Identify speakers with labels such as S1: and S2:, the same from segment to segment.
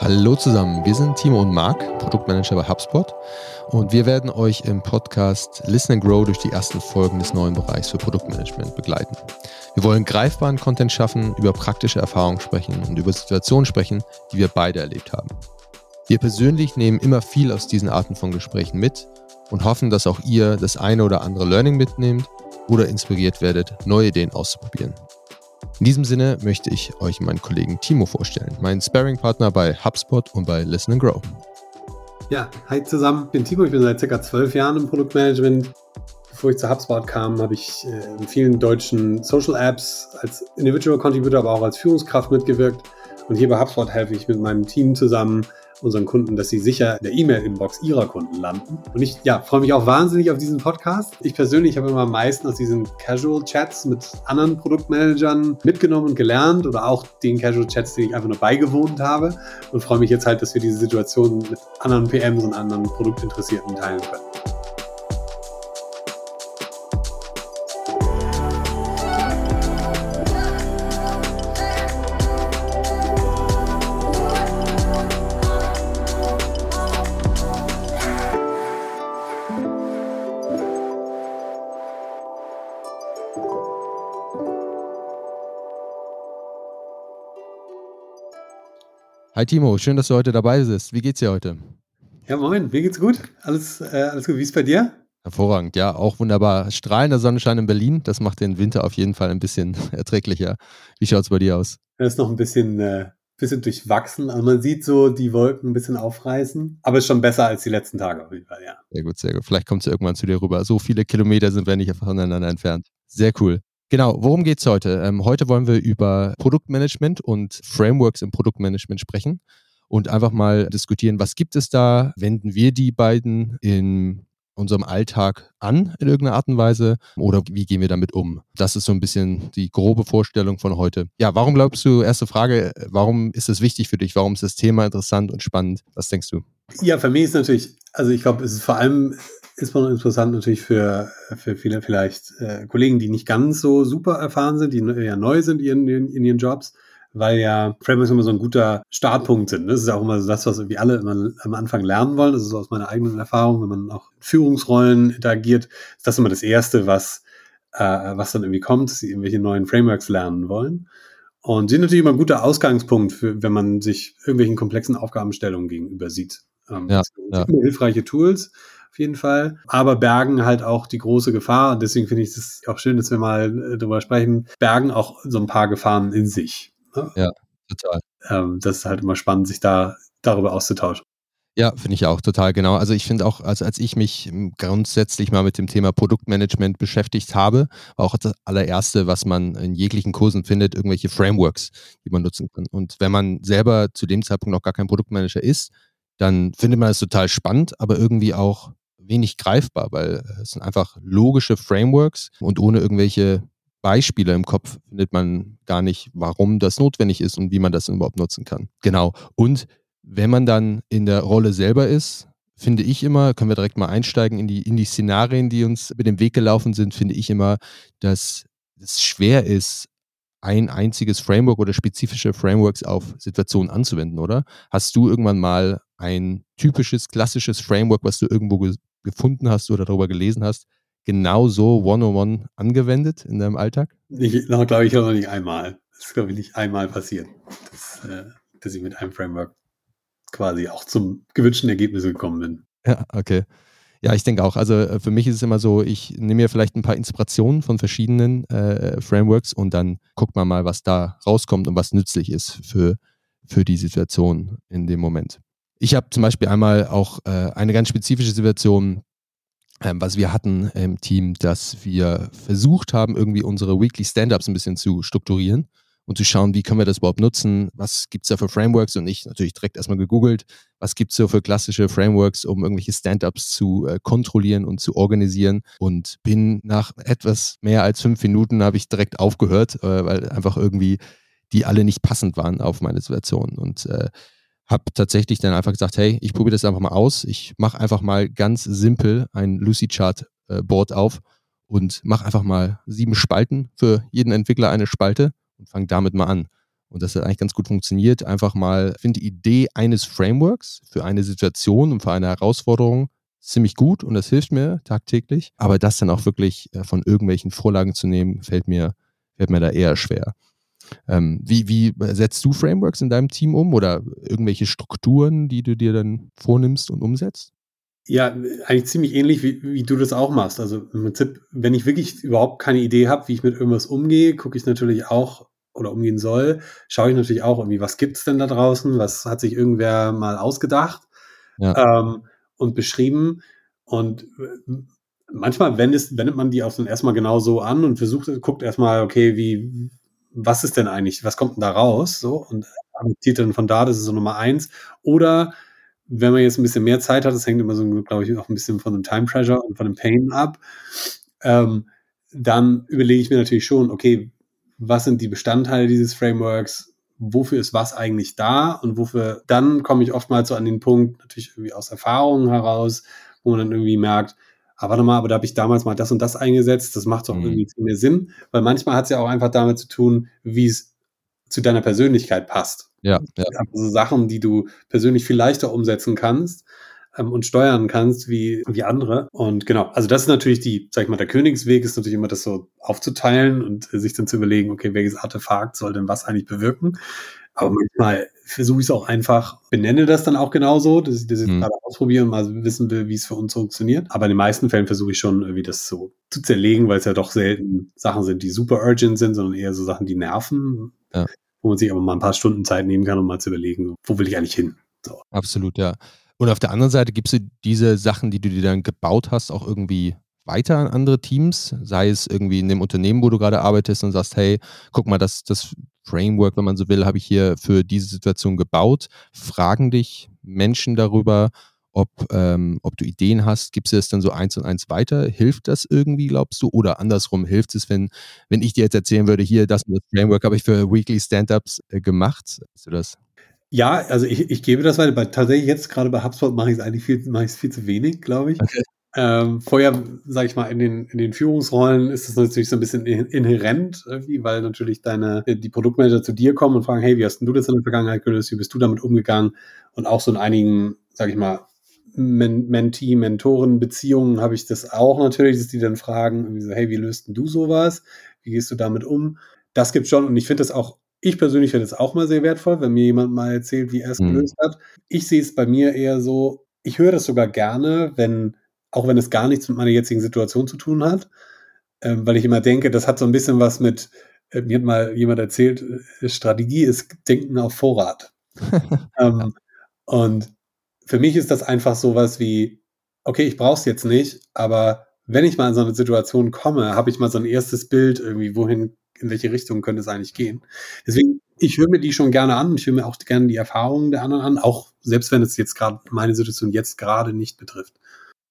S1: Hallo zusammen, wir sind Timo und Marc, Produktmanager bei HubSpot und wir werden euch im Podcast Listen and Grow durch die ersten Folgen des neuen Bereichs für Produktmanagement begleiten. Wir wollen greifbaren Content schaffen, über praktische Erfahrungen sprechen und über Situationen sprechen, die wir beide erlebt haben. Wir persönlich nehmen immer viel aus diesen Arten von Gesprächen mit und hoffen, dass auch ihr das eine oder andere Learning mitnehmt oder inspiriert werdet, neue Ideen auszuprobieren. In diesem Sinne möchte ich euch meinen Kollegen Timo vorstellen, meinen Sparring-Partner bei HubSpot und bei Listen and Grow.
S2: Ja, hi zusammen, ich bin Timo, ich bin seit circa zwölf Jahren im Produktmanagement. Bevor ich zu HubSpot kam, habe ich äh, in vielen deutschen Social Apps als Individual Contributor, aber auch als Führungskraft mitgewirkt. Und hier bei HubSpot helfe ich mit meinem Team zusammen, unseren Kunden, dass sie sicher in der E-Mail-Inbox ihrer Kunden landen. Und ich ja, freue mich auch wahnsinnig auf diesen Podcast. Ich persönlich habe immer am meisten aus diesen Casual-Chats mit anderen Produktmanagern mitgenommen und gelernt oder auch den Casual-Chats, die ich einfach nur beigewohnt habe und freue mich jetzt halt, dass wir diese Situation mit anderen PMs und anderen Produktinteressierten teilen können.
S1: Hi Timo, schön, dass du heute dabei bist. Wie geht's dir heute?
S2: Ja, moin, mir geht's gut. Alles, äh, alles gut. Wie ist bei dir?
S1: Hervorragend, ja, auch wunderbar. Strahlender Sonnenschein in Berlin, das macht den Winter auf jeden Fall ein bisschen erträglicher. Wie schaut's bei dir aus?
S2: Es ist noch ein bisschen, äh, bisschen durchwachsen. Also man sieht so die Wolken ein bisschen aufreißen, aber ist schon besser als die letzten Tage auf jeden Fall, ja.
S1: Sehr gut, sehr gut. Vielleicht kommt es irgendwann zu dir rüber. So viele Kilometer sind wir nicht voneinander entfernt. Sehr cool. Genau, worum geht's heute? Ähm, heute wollen wir über Produktmanagement und Frameworks im Produktmanagement sprechen und einfach mal diskutieren, was gibt es da? Wenden wir die beiden in unserem Alltag an in irgendeiner Art und Weise oder wie gehen wir damit um? Das ist so ein bisschen die grobe Vorstellung von heute. Ja, warum glaubst du, erste Frage, warum ist es wichtig für dich? Warum ist das Thema interessant und spannend? Was denkst du?
S2: Ja, für mich ist natürlich, also ich glaube, es ist vor allem ist man interessant natürlich für, für viele vielleicht äh, Kollegen, die nicht ganz so super erfahren sind, die ja neu sind in, in, in ihren Jobs, weil ja Frameworks immer so ein guter Startpunkt sind. Das ist ja auch immer so das, was irgendwie alle immer am Anfang lernen wollen. Das ist aus meiner eigenen Erfahrung, wenn man auch in Führungsrollen interagiert, ist das immer das Erste, was, äh, was dann irgendwie kommt, dass sie irgendwelche neuen Frameworks lernen wollen. Und sind natürlich immer ein guter Ausgangspunkt, für, wenn man sich irgendwelchen komplexen Aufgabenstellungen gegenüber sieht. Ähm, ja, ja. hilfreiche Tools auf jeden Fall. Aber bergen halt auch die große Gefahr. Und deswegen finde ich es auch schön, dass wir mal äh, darüber sprechen. Bergen auch so ein paar Gefahren in sich.
S1: Ne? Ja, total.
S2: Ähm, das ist halt immer spannend, sich da darüber auszutauschen.
S1: Ja, finde ich auch total genau. Also ich finde auch, also als ich mich grundsätzlich mal mit dem Thema Produktmanagement beschäftigt habe, war auch das allererste, was man in jeglichen Kursen findet, irgendwelche Frameworks, die man nutzen kann. Und wenn man selber zu dem Zeitpunkt noch gar kein Produktmanager ist, dann findet man es total spannend, aber irgendwie auch wenig greifbar, weil es sind einfach logische Frameworks und ohne irgendwelche Beispiele im Kopf findet man gar nicht, warum das notwendig ist und wie man das überhaupt nutzen kann. Genau. Und wenn man dann in der Rolle selber ist, finde ich immer, können wir direkt mal einsteigen in die, in die Szenarien, die uns über den Weg gelaufen sind, finde ich immer, dass es schwer ist, ein einziges Framework oder spezifische Frameworks auf Situationen anzuwenden, oder? Hast du irgendwann mal ein typisches, klassisches Framework, was du irgendwo ge gefunden hast oder darüber gelesen hast, genau so one-on-one angewendet in deinem Alltag?
S2: Ich glaube ich, noch nicht einmal. Das ist, glaube ich, nicht einmal passiert, dass, äh, dass ich mit einem Framework quasi auch zum gewünschten Ergebnis gekommen bin.
S1: Ja, okay. Ja, ich denke auch. Also äh, für mich ist es immer so, ich nehme mir vielleicht ein paar Inspirationen von verschiedenen äh, Frameworks und dann guckt man mal, was da rauskommt und was nützlich ist für, für die Situation in dem Moment. Ich habe zum Beispiel einmal auch äh, eine ganz spezifische Situation, ähm, was wir hatten im Team, dass wir versucht haben, irgendwie unsere Weekly Stand-Ups ein bisschen zu strukturieren und zu schauen, wie können wir das überhaupt nutzen, was gibt es da für Frameworks? Und ich natürlich direkt erstmal gegoogelt, was gibt es so für klassische Frameworks, um irgendwelche Stand-Ups zu äh, kontrollieren und zu organisieren? Und bin nach etwas mehr als fünf Minuten habe ich direkt aufgehört, äh, weil einfach irgendwie die alle nicht passend waren auf meine Situation. Und äh, habe tatsächlich dann einfach gesagt, hey, ich probiere das einfach mal aus. Ich mache einfach mal ganz simpel ein Lucy-Chart-Board auf und mache einfach mal sieben Spalten für jeden Entwickler eine Spalte und fange damit mal an. Und das hat eigentlich ganz gut funktioniert. Einfach mal, finde die Idee eines Frameworks für eine Situation und für eine Herausforderung ziemlich gut und das hilft mir tagtäglich. Aber das dann auch wirklich äh, von irgendwelchen Vorlagen zu nehmen, fällt mir, fällt mir da eher schwer. Ähm, wie, wie setzt du Frameworks in deinem Team um oder irgendwelche Strukturen, die du dir dann vornimmst und umsetzt?
S2: Ja, eigentlich ziemlich ähnlich, wie, wie du das auch machst. Also im Prinzip, wenn ich wirklich überhaupt keine Idee habe, wie ich mit irgendwas umgehe, gucke ich natürlich auch oder umgehen soll, schaue ich natürlich auch irgendwie, was gibt es denn da draußen, was hat sich irgendwer mal ausgedacht ja. ähm, und beschrieben. Und manchmal wendet, wendet man die auch dann erstmal genau so an und versucht, guckt erstmal, okay, wie, was ist denn eigentlich, was kommt denn da raus? So, und adaptiert dann von da, das ist so Nummer eins. Oder wenn man jetzt ein bisschen mehr Zeit hat, das hängt immer so, glaube ich, auch ein bisschen von dem Time Pressure und von dem Pain ab, ähm, dann überlege ich mir natürlich schon, okay, was sind die Bestandteile dieses Frameworks, wofür ist was eigentlich da und wofür, dann komme ich oftmals so an den Punkt, natürlich irgendwie aus Erfahrungen heraus, wo man dann irgendwie merkt, ah, warte mal, aber da habe ich damals mal das und das eingesetzt, das macht doch mhm. irgendwie viel mehr Sinn, weil manchmal hat es ja auch einfach damit zu tun, wie es zu deiner Persönlichkeit passt.
S1: Ja, ja.
S2: Also Sachen, die du persönlich viel leichter umsetzen kannst ähm, und steuern kannst wie, wie andere. Und genau, also das ist natürlich die, sag ich mal, der Königsweg ist natürlich immer das so aufzuteilen und äh, sich dann zu überlegen, okay, welches Artefakt soll denn was eigentlich bewirken. Aber manchmal versuche ich es auch einfach, benenne das dann auch genauso, dass ich das jetzt mhm. gerade ausprobiere und mal wissen will, wie es für uns funktioniert. Aber in den meisten Fällen versuche ich schon irgendwie das so zu zerlegen, weil es ja doch selten Sachen sind, die super urgent sind, sondern eher so Sachen, die nerven. Ja wo man sich aber mal ein paar Stunden Zeit nehmen kann, um mal zu überlegen, wo will ich eigentlich hin. So.
S1: Absolut, ja. Und auf der anderen Seite gibst du diese Sachen, die du dir dann gebaut hast, auch irgendwie weiter an andere Teams, sei es irgendwie in dem Unternehmen, wo du gerade arbeitest und sagst, hey, guck mal, das, das Framework, wenn man so will, habe ich hier für diese Situation gebaut. Fragen dich Menschen darüber, ob, ähm, ob du Ideen hast, gibst du das dann so eins und eins weiter? Hilft das irgendwie, glaubst du? Oder andersrum, hilft es, wenn, wenn ich dir jetzt erzählen würde, hier, das, das Framework habe ich für Weekly Stand-Ups äh, gemacht? Weißt du das?
S2: Ja, also ich, ich gebe das weiter. Bei, tatsächlich jetzt gerade bei HubSpot mache ich es eigentlich viel, mache ich viel zu wenig, glaube ich. Okay. Ähm, vorher, sage ich mal, in den, in den Führungsrollen ist das natürlich so ein bisschen inhärent, irgendwie, weil natürlich deine, die Produktmanager zu dir kommen und fragen, hey, wie hast denn du das in der Vergangenheit gelöst? Wie bist du damit umgegangen? Und auch so in einigen, sage ich mal, Men Mentee-Mentoren-Beziehungen habe ich das auch natürlich, dass die dann fragen, so, hey, wie löst denn du sowas? Wie gehst du damit um? Das gibt schon und ich finde das auch, ich persönlich finde es auch mal sehr wertvoll, wenn mir jemand mal erzählt, wie er es mhm. gelöst hat. Ich sehe es bei mir eher so, ich höre das sogar gerne, wenn, auch wenn es gar nichts mit meiner jetzigen Situation zu tun hat, ähm, weil ich immer denke, das hat so ein bisschen was mit, äh, mir hat mal jemand erzählt, äh, Strategie ist Denken auf Vorrat. ähm, und für mich ist das einfach sowas wie, okay, ich brauche es jetzt nicht, aber wenn ich mal in so eine Situation komme, habe ich mal so ein erstes Bild irgendwie, wohin, in welche Richtung könnte es eigentlich gehen. Deswegen, ich höre mir die schon gerne an. Ich höre mir auch gerne die Erfahrungen der anderen an, auch selbst wenn es jetzt gerade meine Situation jetzt gerade nicht betrifft.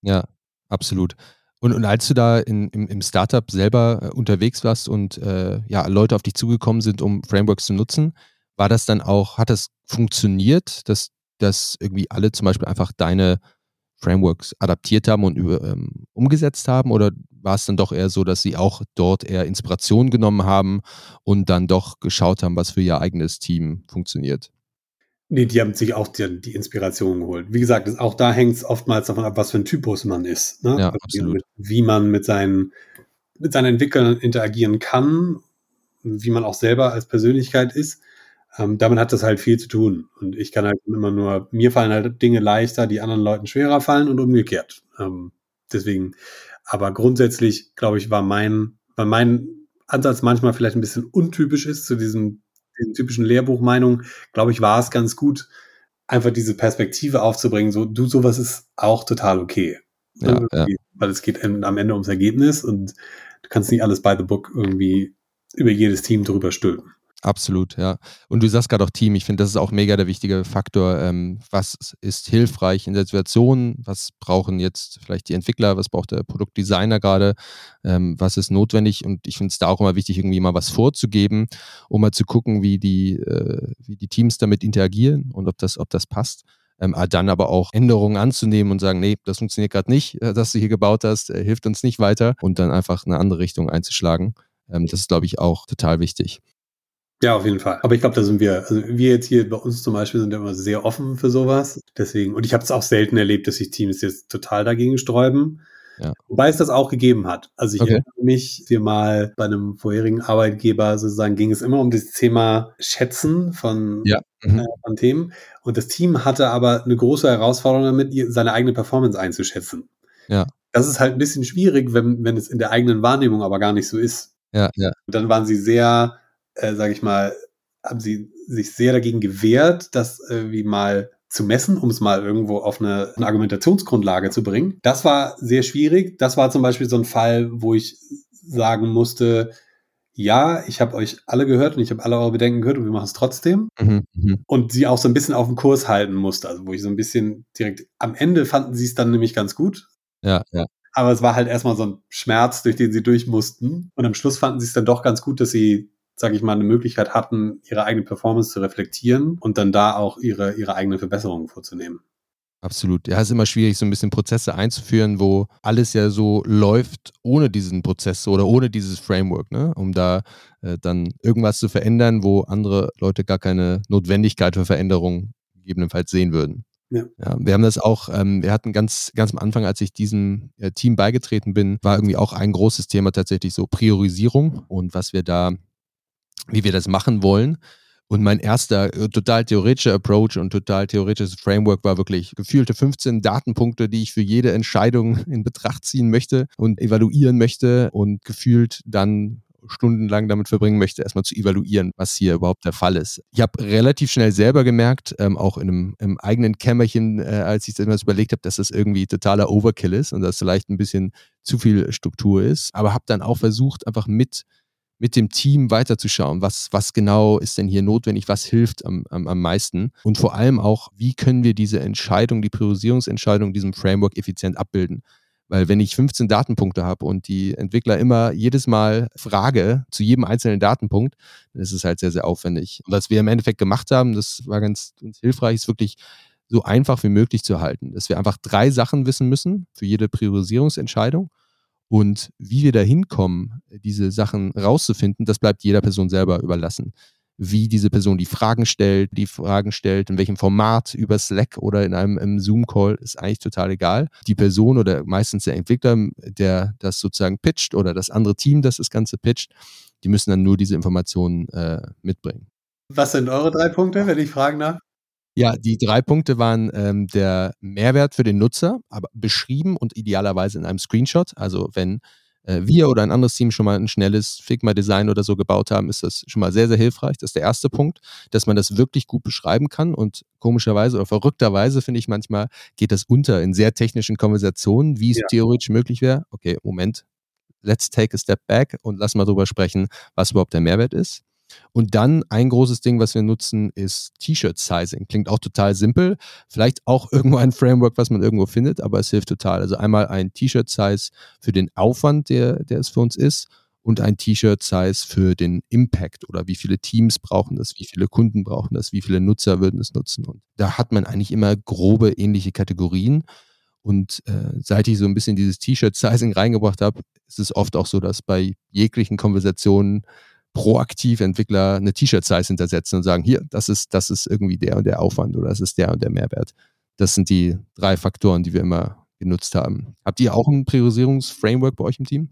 S1: Ja, absolut. Und, und als du da in, im, im Startup selber äh, unterwegs warst und äh, ja, Leute auf dich zugekommen sind, um Frameworks zu nutzen, war das dann auch, hat das funktioniert, dass dass irgendwie alle zum Beispiel einfach deine Frameworks adaptiert haben und über, ähm, umgesetzt haben? Oder war es dann doch eher so, dass sie auch dort eher Inspiration genommen haben und dann doch geschaut haben, was für ihr eigenes Team funktioniert?
S2: Nee, die haben sich auch die, die Inspiration geholt. Wie gesagt, auch da hängt es oftmals davon ab, was für ein Typus man ist. Ne?
S1: Ja, also absolut.
S2: Wie man mit seinen, mit seinen Entwicklern interagieren kann, wie man auch selber als Persönlichkeit ist. Ähm, damit hat das halt viel zu tun. Und ich kann halt immer nur, mir fallen halt Dinge leichter, die anderen Leuten schwerer fallen und umgekehrt. Ähm, deswegen, aber grundsätzlich, glaube ich, war mein, weil mein Ansatz manchmal vielleicht ein bisschen untypisch ist zu diesen, diesen typischen Lehrbuchmeinungen, glaube ich, war es ganz gut, einfach diese Perspektive aufzubringen, so, du, sowas ist auch total okay.
S1: Ja, ja.
S2: Weil es geht am Ende ums Ergebnis und du kannst nicht alles by the book irgendwie über jedes Team drüber stülpen.
S1: Absolut, ja. Und du sagst gerade auch Team. Ich finde, das ist auch mega der wichtige Faktor. Ähm, was ist hilfreich in der Situation? Was brauchen jetzt vielleicht die Entwickler? Was braucht der Produktdesigner gerade? Ähm, was ist notwendig? Und ich finde es da auch immer wichtig, irgendwie mal was vorzugeben, um mal zu gucken, wie die, äh, wie die Teams damit interagieren und ob das, ob das passt. Ähm, dann aber auch Änderungen anzunehmen und sagen, nee, das funktioniert gerade nicht, äh, dass du hier gebaut hast, äh, hilft uns nicht weiter und dann einfach eine andere Richtung einzuschlagen. Ähm, das ist, glaube ich, auch total wichtig.
S2: Ja, auf jeden Fall. Aber ich glaube, da sind wir, also wir jetzt hier bei uns zum Beispiel sind immer sehr offen für sowas. Deswegen, und ich habe es auch selten erlebt, dass sich Teams jetzt total dagegen sträuben. Ja. Wobei es das auch gegeben hat. Also ich okay. erinnere mich hier mal bei einem vorherigen Arbeitgeber sozusagen ging es immer um das Thema Schätzen von, ja. mhm. äh, von Themen. Und das Team hatte aber eine große Herausforderung damit, seine eigene Performance einzuschätzen. Ja. Das ist halt ein bisschen schwierig, wenn, wenn es in der eigenen Wahrnehmung aber gar nicht so ist. Ja, ja. Und dann waren sie sehr äh, sage ich mal, haben sie sich sehr dagegen gewehrt, das irgendwie mal zu messen, um es mal irgendwo auf eine, eine, Argumentationsgrundlage zu bringen. Das war sehr schwierig. Das war zum Beispiel so ein Fall, wo ich sagen musste, ja, ich habe euch alle gehört und ich habe alle eure Bedenken gehört und wir machen es trotzdem. Mhm, mh. Und sie auch so ein bisschen auf dem Kurs halten musste. Also wo ich so ein bisschen direkt am Ende fanden sie es dann nämlich ganz gut. Ja, ja. Aber es war halt erstmal so ein Schmerz, durch den sie durch mussten. Und am Schluss fanden sie es dann doch ganz gut, dass sie sage ich mal, eine Möglichkeit hatten, ihre eigene Performance zu reflektieren und dann da auch ihre, ihre eigenen Verbesserungen vorzunehmen.
S1: Absolut. Ja, es ist immer schwierig, so ein bisschen Prozesse einzuführen, wo alles ja so läuft ohne diesen Prozess oder ohne dieses Framework, ne? um da äh, dann irgendwas zu verändern, wo andere Leute gar keine Notwendigkeit für Veränderung gegebenenfalls sehen würden. Ja. ja. wir haben das auch, ähm, wir hatten ganz, ganz am Anfang, als ich diesem äh, Team beigetreten bin, war irgendwie auch ein großes Thema tatsächlich so Priorisierung und was wir da wie wir das machen wollen. Und mein erster äh, total theoretischer Approach und total theoretisches Framework war wirklich gefühlte 15 Datenpunkte, die ich für jede Entscheidung in Betracht ziehen möchte und evaluieren möchte und gefühlt dann stundenlang damit verbringen möchte, erstmal zu evaluieren, was hier überhaupt der Fall ist. Ich habe relativ schnell selber gemerkt, ähm, auch in einem im eigenen Kämmerchen, äh, als ich das überlegt habe, dass das irgendwie totaler Overkill ist und dass vielleicht ein bisschen zu viel Struktur ist. Aber habe dann auch versucht, einfach mit mit dem Team weiterzuschauen, was, was genau ist denn hier notwendig, was hilft am, am, am meisten und vor allem auch, wie können wir diese Entscheidung, die Priorisierungsentscheidung diesem Framework effizient abbilden. Weil wenn ich 15 Datenpunkte habe und die Entwickler immer jedes Mal frage zu jedem einzelnen Datenpunkt, dann ist es halt sehr, sehr aufwendig. Und was wir im Endeffekt gemacht haben, das war ganz, ganz hilfreich, ist wirklich so einfach wie möglich zu halten. Dass wir einfach drei Sachen wissen müssen für jede Priorisierungsentscheidung und wie wir da hinkommen, diese Sachen rauszufinden, das bleibt jeder Person selber überlassen. Wie diese Person die Fragen stellt, die Fragen stellt, in welchem Format, über Slack oder in einem Zoom-Call, ist eigentlich total egal. Die Person oder meistens der Entwickler, der das sozusagen pitcht oder das andere Team, das das Ganze pitcht, die müssen dann nur diese Informationen äh, mitbringen.
S2: Was sind eure drei Punkte, wenn ich fragen darf?
S1: Ja, die drei Punkte waren ähm, der Mehrwert für den Nutzer, aber beschrieben und idealerweise in einem Screenshot. Also wenn äh, wir oder ein anderes Team schon mal ein schnelles Figma-Design oder so gebaut haben, ist das schon mal sehr, sehr hilfreich. Das ist der erste Punkt, dass man das wirklich gut beschreiben kann. Und komischerweise oder verrückterweise finde ich manchmal, geht das unter in sehr technischen Konversationen, wie es ja. theoretisch möglich wäre. Okay, Moment, let's take a step back und lass mal drüber sprechen, was überhaupt der Mehrwert ist. Und dann ein großes Ding, was wir nutzen, ist T-Shirt-Sizing. Klingt auch total simpel. Vielleicht auch irgendwo ein Framework, was man irgendwo findet, aber es hilft total. Also einmal ein T-Shirt-Size für den Aufwand, der, der es für uns ist und ein T-Shirt-Size für den Impact oder wie viele Teams brauchen das, wie viele Kunden brauchen das, wie viele Nutzer würden es nutzen. Und da hat man eigentlich immer grobe ähnliche Kategorien. Und äh, seit ich so ein bisschen dieses T-Shirt-Sizing reingebracht habe, ist es oft auch so, dass bei jeglichen Konversationen proaktiv Entwickler eine T-Shirt-Size hintersetzen und sagen, hier, das ist, das ist irgendwie der und der Aufwand oder das ist der und der Mehrwert. Das sind die drei Faktoren, die wir immer genutzt haben. Habt ihr auch ein Priorisierungsframework bei euch im Team?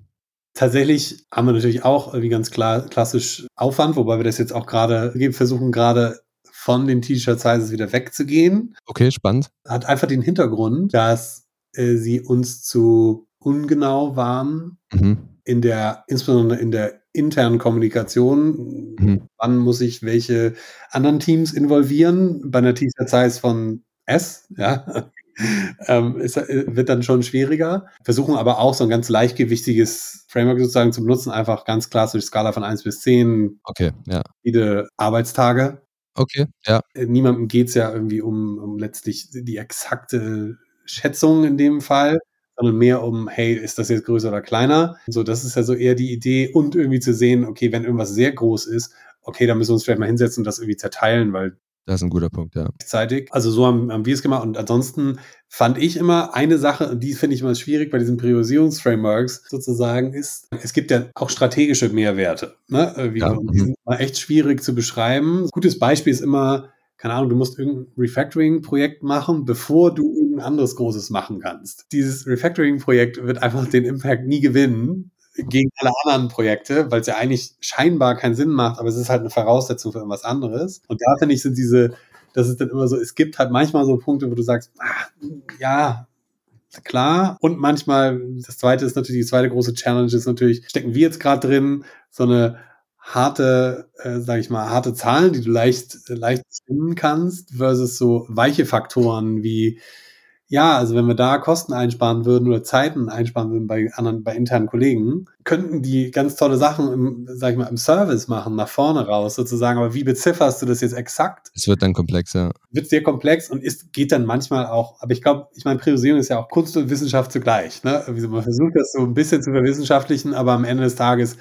S2: Tatsächlich haben wir natürlich auch irgendwie ganz klar klassisch Aufwand, wobei wir das jetzt auch gerade versuchen, gerade von den T-Shirt-Sizes wieder wegzugehen.
S1: Okay, spannend.
S2: Hat einfach den Hintergrund, dass äh, sie uns zu ungenau waren mhm. in der, insbesondere in der internen Kommunikation. Mhm. Wann muss ich welche anderen Teams involvieren? Bei einer T-Shirt-Size von S, ja, ähm, ist, äh, wird dann schon schwieriger. Versuchen aber auch so ein ganz leichtgewichtiges Framework sozusagen zu benutzen, einfach ganz klassisch Skala von 1 bis 10.
S1: Okay, ja.
S2: Viele Arbeitstage.
S1: Okay, ja.
S2: Äh, niemandem geht es ja irgendwie um, um letztlich die exakte Schätzung in dem Fall, sondern mehr um, hey, ist das jetzt größer oder kleiner? So, das ist ja so eher die Idee und irgendwie zu sehen, okay, wenn irgendwas sehr groß ist, okay, dann müssen wir uns vielleicht mal hinsetzen und das irgendwie zerteilen, weil
S1: Das ist ein guter Punkt, ja.
S2: Gleichzeitig, also so haben, haben wir es gemacht. Und ansonsten fand ich immer eine Sache, und die finde ich immer schwierig bei diesen Priorisierungsframeworks sozusagen, ist, es gibt ja auch strategische Mehrwerte. Ne? Äh, wie, ja. Die sind immer echt schwierig zu beschreiben. Gutes Beispiel ist immer, keine Ahnung, du musst irgendein Refactoring-Projekt machen, bevor du irgendein anderes Großes machen kannst. Dieses Refactoring-Projekt wird einfach den Impact nie gewinnen gegen alle anderen Projekte, weil es ja eigentlich scheinbar keinen Sinn macht, aber es ist halt eine Voraussetzung für irgendwas anderes. Und da finde ich, sind diese, das ist dann immer so, es gibt halt manchmal so Punkte, wo du sagst, ah, ja, klar. Und manchmal, das zweite ist natürlich, die zweite große Challenge ist natürlich, stecken wir jetzt gerade drin, so eine harte, äh, sage ich mal, harte Zahlen, die du leicht, leicht bestimmen kannst, versus so weiche Faktoren wie, ja, also wenn wir da Kosten einsparen würden oder Zeiten einsparen würden bei anderen, bei internen Kollegen, könnten die ganz tolle Sachen im, sag ich mal, im Service machen, nach vorne raus sozusagen. Aber wie bezifferst du das jetzt exakt?
S1: Es wird dann komplexer.
S2: Wird sehr komplex und ist, geht dann manchmal auch, aber ich glaube, ich meine, Priorisierung ist ja auch Kunst und Wissenschaft zugleich. Ne? Man versucht das so ein bisschen zu verwissenschaftlichen, aber am Ende des Tages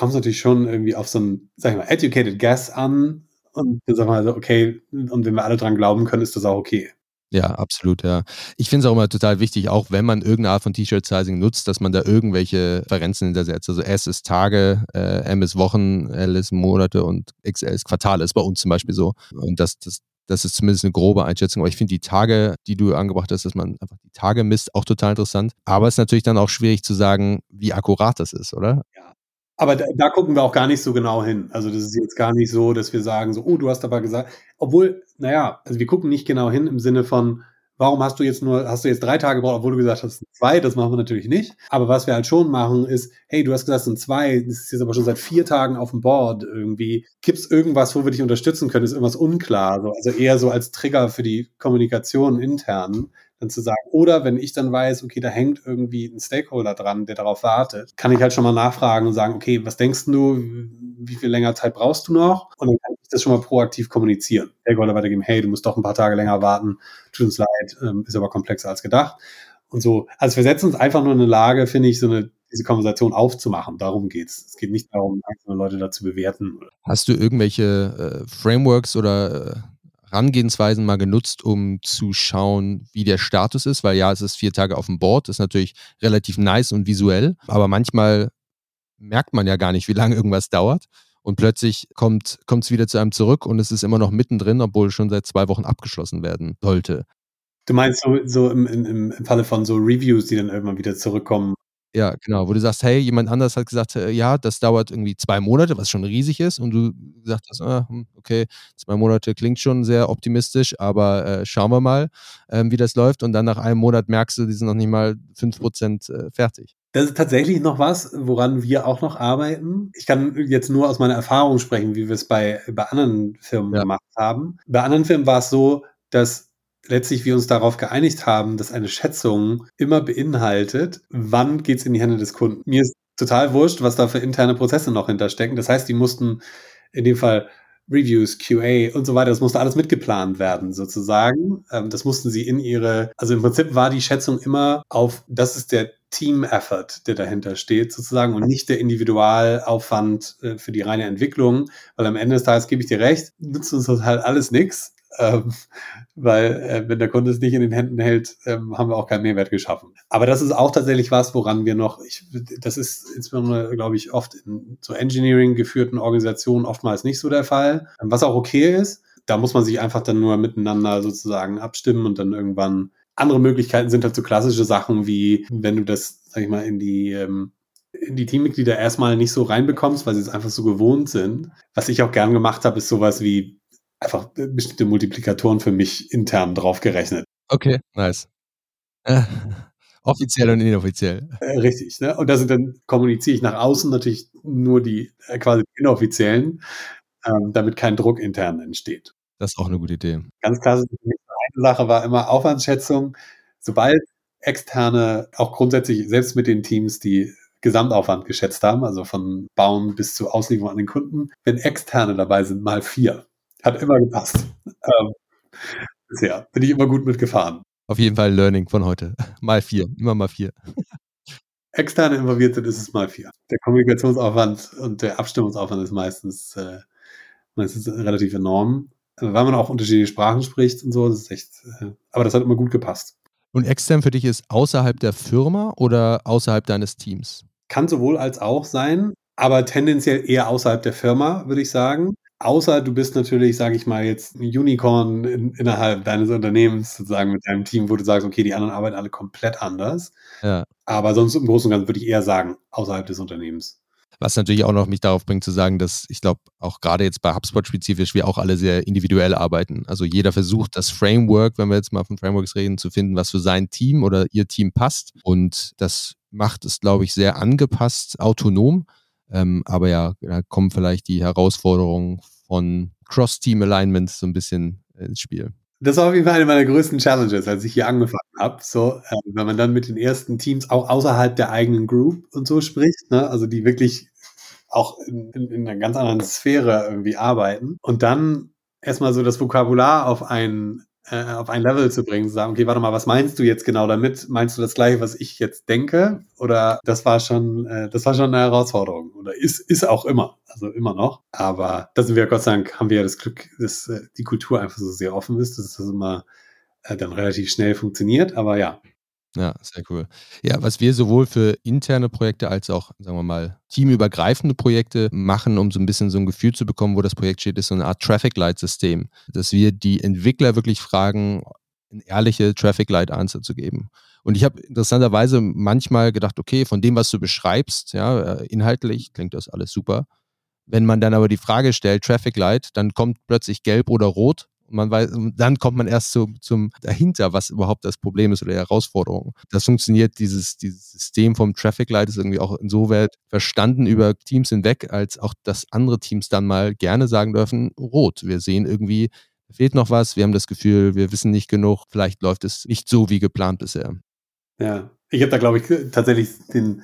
S2: kommt es natürlich schon irgendwie auf so ein, sag ich mal, educated guess an. Und wir sagen mal so, okay, und wenn wir alle dran glauben können, ist das auch okay.
S1: Ja, absolut, ja. Ich finde es auch immer total wichtig, auch wenn man irgendeine Art von T-Shirt-Sizing nutzt, dass man da irgendwelche Referenzen hintersetzt. Also S ist Tage, äh, M ist Wochen, L ist Monate und XL ist Quartale. Ist bei uns zum Beispiel so. Und das, das, das ist zumindest eine grobe Einschätzung. Aber ich finde die Tage, die du angebracht hast, dass man einfach die Tage misst, auch total interessant. Aber es ist natürlich dann auch schwierig zu sagen, wie akkurat das ist, oder?
S2: Aber da, da, gucken wir auch gar nicht so genau hin. Also das ist jetzt gar nicht so, dass wir sagen, so, oh, du hast aber gesagt, obwohl, naja, also wir gucken nicht genau hin im Sinne von, warum hast du jetzt nur, hast du jetzt drei Tage gebraucht, obwohl du gesagt hast, zwei, das machen wir natürlich nicht. Aber was wir halt schon machen, ist, hey, du hast gesagt, es sind zwei, das ist jetzt aber schon seit vier Tagen auf dem Board irgendwie. Gibt es irgendwas, wo wir dich unterstützen können? Ist irgendwas unklar? Also eher so als Trigger für die Kommunikation intern dann zu sagen, oder wenn ich dann weiß, okay, da hängt irgendwie ein Stakeholder dran, der darauf wartet, kann ich halt schon mal nachfragen und sagen, okay, was denkst du, wie viel länger Zeit brauchst du noch? Und dann kann ich das schon mal proaktiv kommunizieren. Stakeholder weitergeben, hey, du musst doch ein paar Tage länger warten, tut uns leid, ähm, ist aber komplexer als gedacht. Und so, also wir setzen uns einfach nur in eine Lage, finde ich, so eine diese Konversation aufzumachen. Darum geht's. Es geht nicht darum, einzelne Leute da zu bewerten.
S1: Hast du irgendwelche äh, Frameworks oder äh, Herangehensweisen mal genutzt, um zu schauen, wie der Status ist, weil ja, es ist vier Tage auf dem Board, ist natürlich relativ nice und visuell, aber manchmal merkt man ja gar nicht, wie lange irgendwas dauert. Und plötzlich kommt es wieder zu einem zurück und es ist immer noch mittendrin, obwohl schon seit zwei Wochen abgeschlossen werden sollte.
S2: Du meinst so, so im, im, im Falle von so Reviews, die dann irgendwann wieder zurückkommen,
S1: ja, genau, wo du sagst, hey, jemand anders hat gesagt, äh, ja, das dauert irgendwie zwei Monate, was schon riesig ist, und du gesagt hast, ah, hm, okay, zwei Monate klingt schon sehr optimistisch, aber äh, schauen wir mal, ähm, wie das läuft. Und dann nach einem Monat merkst du, die sind noch nicht mal fünf Prozent äh, fertig.
S2: Das ist tatsächlich noch was, woran wir auch noch arbeiten. Ich kann jetzt nur aus meiner Erfahrung sprechen, wie wir es bei, bei anderen Firmen ja. gemacht haben. Bei anderen Firmen war es so, dass letztlich wir uns darauf geeinigt haben, dass eine Schätzung immer beinhaltet, wann geht es in die Hände des Kunden. Mir ist total wurscht, was da für interne Prozesse noch hinterstecken. Das heißt, die mussten in dem Fall Reviews, QA und so weiter, das musste alles mitgeplant werden, sozusagen. Ähm, das mussten sie in ihre, also im Prinzip war die Schätzung immer auf, das ist der Team-Effort, der dahinter steht, sozusagen, und nicht der Individualaufwand äh, für die reine Entwicklung, weil am Ende des Tages gebe ich dir recht, nützt uns das halt alles nichts, ähm, weil äh, wenn der Kunde es nicht in den Händen hält, ähm, haben wir auch keinen Mehrwert geschaffen. Aber das ist auch tatsächlich was, woran wir noch, ich, das ist insbesondere, glaube ich, oft in so Engineering geführten Organisationen oftmals nicht so der Fall, was auch okay ist. Da muss man sich einfach dann nur miteinander sozusagen abstimmen und dann irgendwann andere Möglichkeiten sind halt so klassische Sachen wie, wenn du das, sag ich mal, in die ähm, in die Teammitglieder erstmal nicht so reinbekommst, weil sie es einfach so gewohnt sind. Was ich auch gern gemacht habe, ist sowas wie einfach bestimmte Multiplikatoren für mich intern drauf gerechnet.
S1: Okay, nice. Äh, offiziell und inoffiziell.
S2: Äh, richtig, ne? Und da sind dann kommuniziere ich nach außen natürlich nur die äh, quasi inoffiziellen, ähm, damit kein Druck intern entsteht.
S1: Das ist auch eine gute Idee.
S2: Ganz klar, eine Sache war immer Aufwandsschätzung. Sobald externe, auch grundsätzlich selbst mit den Teams, die Gesamtaufwand geschätzt haben, also von Bauen bis zu Auslieferung an den Kunden, wenn externe dabei sind, mal vier. Hat immer gepasst. Ähm, bisher bin ich immer gut mitgefahren.
S1: Auf jeden Fall Learning von heute. Mal vier, immer mal vier.
S2: Externe involviert sind, ist es mal vier. Der Kommunikationsaufwand und der Abstimmungsaufwand ist meistens, äh, meistens relativ enorm. weil man auch unterschiedliche Sprachen spricht und so. Das ist echt, äh, aber das hat immer gut gepasst.
S1: Und extern für dich ist außerhalb der Firma oder außerhalb deines Teams?
S2: Kann sowohl als auch sein, aber tendenziell eher außerhalb der Firma, würde ich sagen. Außer du bist natürlich, sage ich mal, jetzt ein Unicorn in, innerhalb deines Unternehmens, sozusagen mit deinem Team, wo du sagst, okay, die anderen arbeiten alle komplett anders. Ja. Aber sonst im Großen und Ganzen würde ich eher sagen, außerhalb des Unternehmens.
S1: Was natürlich auch noch mich darauf bringt zu sagen, dass ich glaube, auch gerade jetzt bei HubSpot spezifisch, wir auch alle sehr individuell arbeiten. Also jeder versucht das Framework, wenn wir jetzt mal von Frameworks reden, zu finden, was für sein Team oder ihr Team passt. Und das macht es, glaube ich, sehr angepasst, autonom. Ähm, aber ja, da kommen vielleicht die Herausforderungen von Cross-Team-Alignment so ein bisschen ins Spiel.
S2: Das war auf jeden Fall eine meiner größten Challenges, als ich hier angefangen habe. So, äh, wenn man dann mit den ersten Teams auch außerhalb der eigenen Group und so spricht, ne, also die wirklich auch in, in, in einer ganz anderen Sphäre irgendwie arbeiten und dann erstmal so das Vokabular auf ein äh, auf ein Level zu bringen, zu sagen, okay, warte mal, was meinst du jetzt genau damit? Meinst du das gleiche, was ich jetzt denke? Oder das war schon, äh, das war schon eine Herausforderung oder ist, ist auch immer, also immer noch. Aber da sind wir, Gott sei Dank, haben wir ja das Glück, dass äh, die Kultur einfach so sehr offen ist, dass das immer äh, dann relativ schnell funktioniert. Aber ja,
S1: ja, sehr cool. Ja, was wir sowohl für interne Projekte als auch, sagen wir mal, teamübergreifende Projekte machen, um so ein bisschen so ein Gefühl zu bekommen, wo das Projekt steht, ist so eine Art Traffic Light System, dass wir die Entwickler wirklich fragen, eine ehrliche Traffic Light Answer zu geben. Und ich habe interessanterweise manchmal gedacht, okay, von dem, was du beschreibst, ja, äh, inhaltlich klingt das alles super. Wenn man dann aber die Frage stellt, Traffic Light, dann kommt plötzlich gelb oder rot man weiß, dann kommt man erst zu, zum dahinter, was überhaupt das Problem ist oder die Herausforderung. Das funktioniert, dieses, dieses System vom Traffic Light ist irgendwie auch insoweit verstanden über Teams hinweg, als auch, dass andere Teams dann mal gerne sagen dürfen, rot. Wir sehen irgendwie, fehlt noch was, wir haben das Gefühl, wir wissen nicht genug, vielleicht läuft es nicht so wie geplant bisher.
S2: Ja, ich habe da, glaube ich, tatsächlich den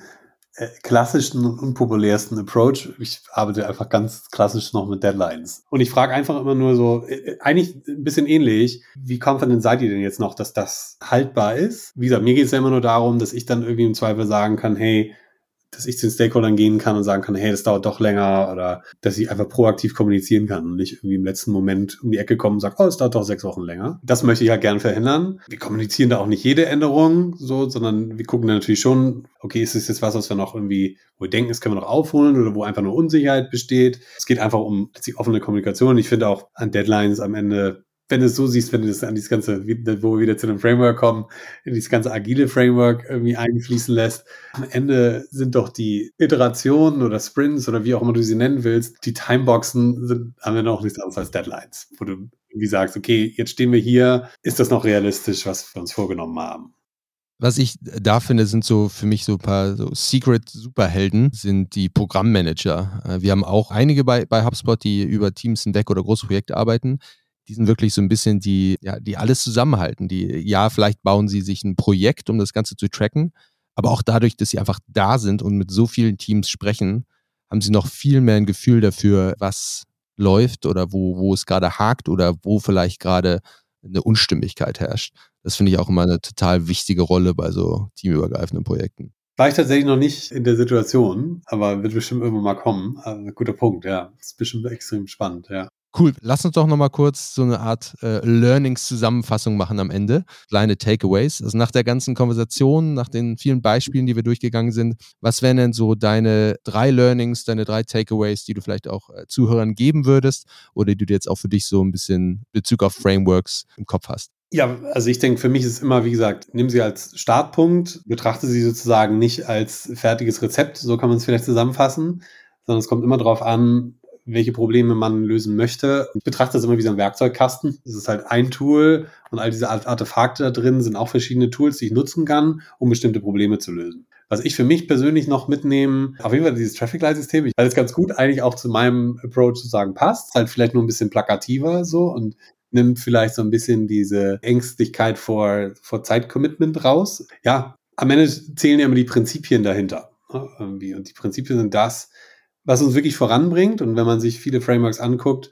S2: äh, klassischen und unpopulärsten Approach. Ich arbeite einfach ganz klassisch noch mit Deadlines. Und ich frage einfach immer nur so, äh, eigentlich ein bisschen ähnlich, wie confident seid ihr denn jetzt noch, dass das haltbar ist? Wie gesagt, mir geht es ja immer nur darum, dass ich dann irgendwie im Zweifel sagen kann, hey, dass ich zu den Stakeholdern gehen kann und sagen kann, hey, das dauert doch länger oder dass ich einfach proaktiv kommunizieren kann und nicht irgendwie im letzten Moment um die Ecke kommen und sagen, oh, es dauert doch sechs Wochen länger. Das möchte ich halt gern verhindern. Wir kommunizieren da auch nicht jede Änderung so, sondern wir gucken da natürlich schon, okay, ist es jetzt was, was wir noch irgendwie, wo wir denken, das können wir noch aufholen oder wo einfach nur Unsicherheit besteht. Es geht einfach um letztlich offene Kommunikation. Ich finde auch an Deadlines am Ende wenn du es so siehst, wenn du das an dieses ganze, wo wir wieder zu einem Framework kommen, in dieses ganze agile Framework irgendwie einfließen lässt, am Ende sind doch die Iterationen oder Sprints oder wie auch immer du sie nennen willst, die Timeboxen sind am Ende auch nichts anderes als Deadlines, wo du irgendwie sagst, okay, jetzt stehen wir hier, ist das noch realistisch, was wir uns vorgenommen haben?
S1: Was ich da finde, sind so für mich so ein paar so Secret-Superhelden, sind die Programmmanager. Äh, wir haben auch einige bei, bei HubSpot, die über Teams hinweg oder große Projekte arbeiten die sind wirklich so ein bisschen die, ja, die alles zusammenhalten. Die, ja, vielleicht bauen sie sich ein Projekt, um das Ganze zu tracken, aber auch dadurch, dass sie einfach da sind und mit so vielen Teams sprechen, haben sie noch viel mehr ein Gefühl dafür, was läuft oder wo, wo es gerade hakt oder wo vielleicht gerade eine Unstimmigkeit herrscht. Das finde ich auch immer eine total wichtige Rolle bei so teamübergreifenden Projekten.
S2: War ich tatsächlich noch nicht in der Situation, aber wird bestimmt irgendwann mal kommen. Also, guter Punkt, ja. Ist bestimmt extrem spannend, ja.
S1: Cool. Lass uns doch nochmal kurz so eine Art äh, Learnings-Zusammenfassung machen am Ende. Kleine Takeaways. Also nach der ganzen Konversation, nach den vielen Beispielen, die wir durchgegangen sind, was wären denn so deine drei Learnings, deine drei Takeaways, die du vielleicht auch äh, Zuhörern geben würdest oder die du jetzt auch für dich so ein bisschen Bezug auf Frameworks im Kopf hast?
S2: Ja, also ich denke, für mich ist es immer, wie gesagt, nimm sie als Startpunkt, betrachte sie sozusagen nicht als fertiges Rezept, so kann man es vielleicht zusammenfassen, sondern es kommt immer darauf an, welche Probleme man lösen möchte. Ich betrachte das immer wie so ein Werkzeugkasten. Es ist halt ein Tool und all diese Artefakte da drin sind auch verschiedene Tools, die ich nutzen kann, um bestimmte Probleme zu lösen. Was ich für mich persönlich noch mitnehme, auf jeden Fall dieses Traffic Light System, weil es ganz gut eigentlich auch zu meinem Approach sozusagen passt, halt vielleicht nur ein bisschen plakativer so und nimmt vielleicht so ein bisschen diese Ängstlichkeit vor, vor Zeitcommitment raus. Ja, am Ende zählen ja immer die Prinzipien dahinter. Ne. Und die Prinzipien sind das, was uns wirklich voranbringt. Und wenn man sich viele Frameworks anguckt,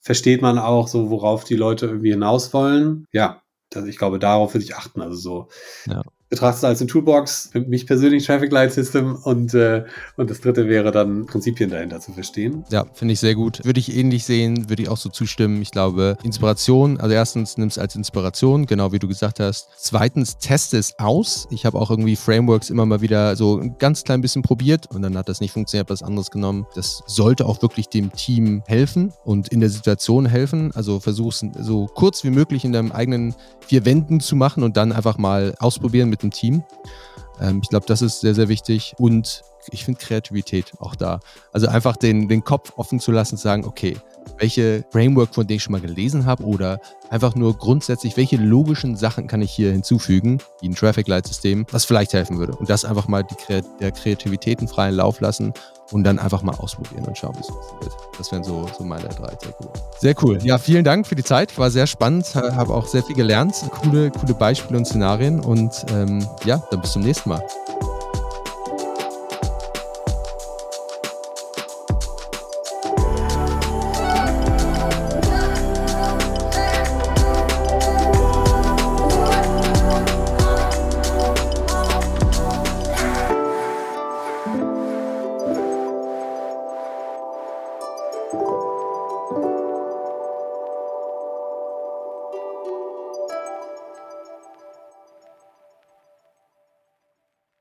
S2: versteht man auch so, worauf die Leute irgendwie hinaus wollen. Ja, das, ich glaube, darauf würde ich achten. Also so, ja. Betrachte es als eine Toolbox, für mich persönlich Traffic Light System und, äh, und das dritte wäre dann Prinzipien dahinter zu verstehen.
S1: Ja, finde ich sehr gut. Würde ich ähnlich sehen, würde ich auch so zustimmen. Ich glaube, Inspiration, also erstens nimm es als Inspiration, genau wie du gesagt hast. Zweitens, teste es aus. Ich habe auch irgendwie Frameworks immer mal wieder so ein ganz klein bisschen probiert und dann hat das nicht funktioniert, was anderes genommen. Das sollte auch wirklich dem Team helfen und in der Situation helfen. Also versuch es so kurz wie möglich in deinem eigenen vier Wänden zu machen und dann einfach mal ausprobieren mit dem Team. Ähm, ich glaube, das ist sehr, sehr wichtig. Und ich finde Kreativität auch da. Also einfach den, den Kopf offen zu lassen, zu sagen, okay, welche Framework, von denen ich schon mal gelesen habe oder einfach nur grundsätzlich, welche logischen Sachen kann ich hier hinzufügen, wie ein Traffic Light System, was vielleicht helfen würde. Und das einfach mal die, der Kreativität einen freien Lauf lassen und dann einfach mal ausprobieren und schauen, wie es funktioniert. Das wären so, so meine drei sehr cool. Sehr cool. Ja, vielen Dank für die Zeit. War sehr spannend. Habe auch sehr viel gelernt. Coole, coole Beispiele und Szenarien. Und ähm, ja, dann bis zum nächsten Mal.